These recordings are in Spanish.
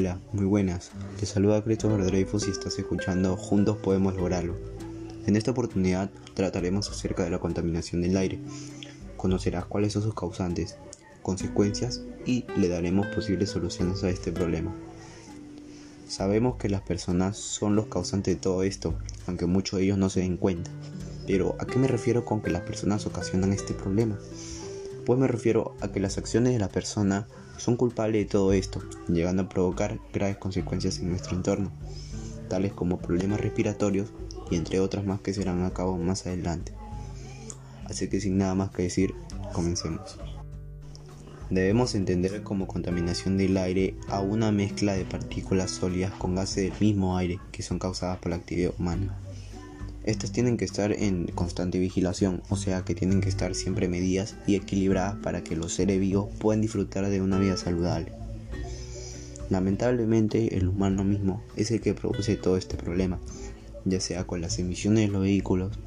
Hola, muy buenas. Te saluda Christopher Dreyfus y estás escuchando Juntos Podemos Lograrlo. En esta oportunidad trataremos acerca de la contaminación del aire. Conocerás cuáles son sus causantes, consecuencias y le daremos posibles soluciones a este problema. Sabemos que las personas son los causantes de todo esto, aunque muchos de ellos no se den cuenta. Pero ¿a qué me refiero con que las personas ocasionan este problema? Pues me refiero a que las acciones de la persona son culpables de todo esto, llegando a provocar graves consecuencias en nuestro entorno, tales como problemas respiratorios y entre otras más que serán a cabo más adelante. Así que sin nada más que decir, comencemos. Debemos entender como contaminación del aire a una mezcla de partículas sólidas con gases del mismo aire que son causadas por la actividad humana. Estas tienen que estar en constante vigilación, o sea que tienen que estar siempre medidas y equilibradas para que los seres vivos puedan disfrutar de una vida saludable. Lamentablemente el humano mismo es el que produce todo este problema, ya sea con las emisiones de los vehículos,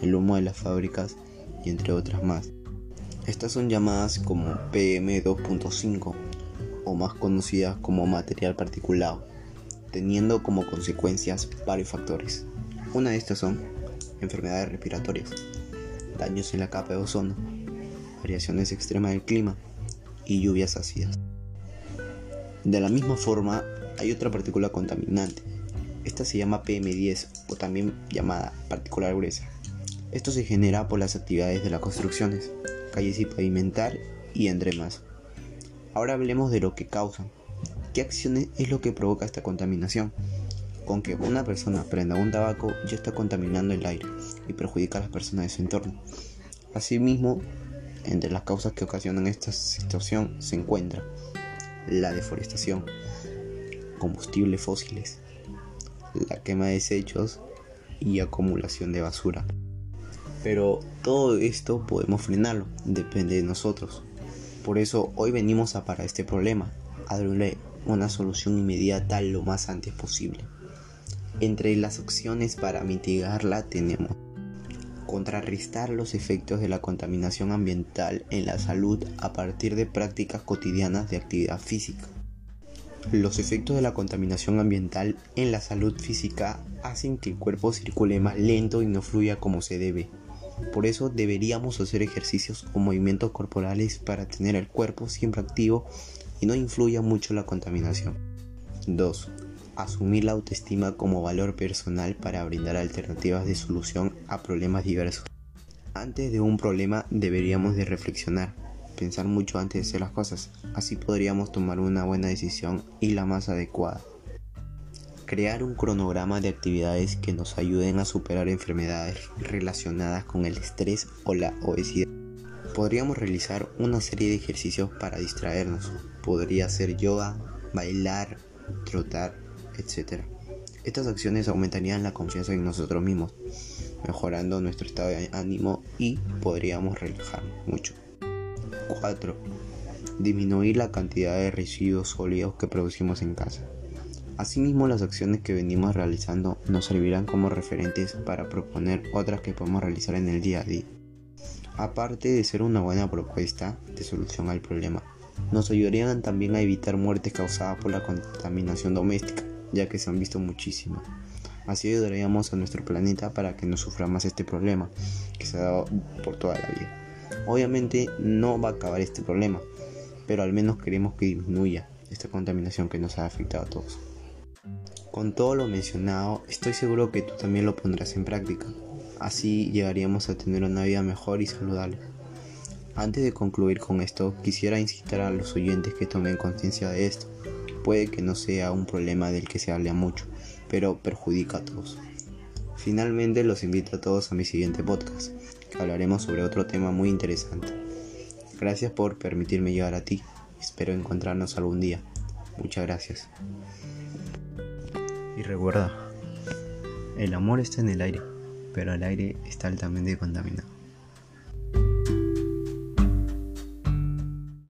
el humo de las fábricas y entre otras más. Estas son llamadas como PM2.5 o más conocidas como material particulado, teniendo como consecuencias varios factores. Una de estas son enfermedades respiratorias, daños en la capa de ozono, variaciones extremas del clima y lluvias ácidas. De la misma forma, hay otra partícula contaminante. Esta se llama PM10 o también llamada partícula gruesa. Esto se genera por las actividades de las construcciones, calles y pavimentar y entre más. Ahora hablemos de lo que causan. ¿Qué acciones es lo que provoca esta contaminación? Con que una persona prenda un tabaco ya está contaminando el aire y perjudica a las personas de su entorno. Asimismo, entre las causas que ocasionan esta situación se encuentra la deforestación, combustibles fósiles, la quema de desechos y acumulación de basura. Pero todo esto podemos frenarlo, depende de nosotros. Por eso hoy venimos a para este problema, a darle una solución inmediata lo más antes posible. Entre las opciones para mitigarla tenemos contrarrestar los efectos de la contaminación ambiental en la salud a partir de prácticas cotidianas de actividad física. Los efectos de la contaminación ambiental en la salud física hacen que el cuerpo circule más lento y no fluya como se debe. Por eso deberíamos hacer ejercicios o movimientos corporales para tener el cuerpo siempre activo y no influya mucho la contaminación. 2 asumir la autoestima como valor personal para brindar alternativas de solución a problemas diversos. Antes de un problema deberíamos de reflexionar, pensar mucho antes de hacer las cosas, así podríamos tomar una buena decisión y la más adecuada. Crear un cronograma de actividades que nos ayuden a superar enfermedades relacionadas con el estrés o la obesidad. Podríamos realizar una serie de ejercicios para distraernos. Podría ser yoga, bailar, trotar, etc. Estas acciones aumentarían la confianza en nosotros mismos, mejorando nuestro estado de ánimo y podríamos relajarnos mucho. 4. Disminuir la cantidad de residuos sólidos que producimos en casa. Asimismo, las acciones que venimos realizando nos servirán como referentes para proponer otras que podemos realizar en el día a día. Aparte de ser una buena propuesta de solución al problema, nos ayudarían también a evitar muertes causadas por la contaminación doméstica ya que se han visto muchísimo. Así ayudaríamos a nuestro planeta para que no sufra más este problema que se ha dado por toda la vida. Obviamente no va a acabar este problema, pero al menos queremos que disminuya esta contaminación que nos ha afectado a todos. Con todo lo mencionado, estoy seguro que tú también lo pondrás en práctica. Así llegaríamos a tener una vida mejor y saludable. Antes de concluir con esto, quisiera incitar a los oyentes que tomen conciencia de esto Puede que no sea un problema del que se hable mucho, pero perjudica a todos. Finalmente los invito a todos a mi siguiente podcast, que hablaremos sobre otro tema muy interesante. Gracias por permitirme llegar a ti. Espero encontrarnos algún día. Muchas gracias. Y recuerda, el amor está en el aire, pero el aire está altamente contaminado.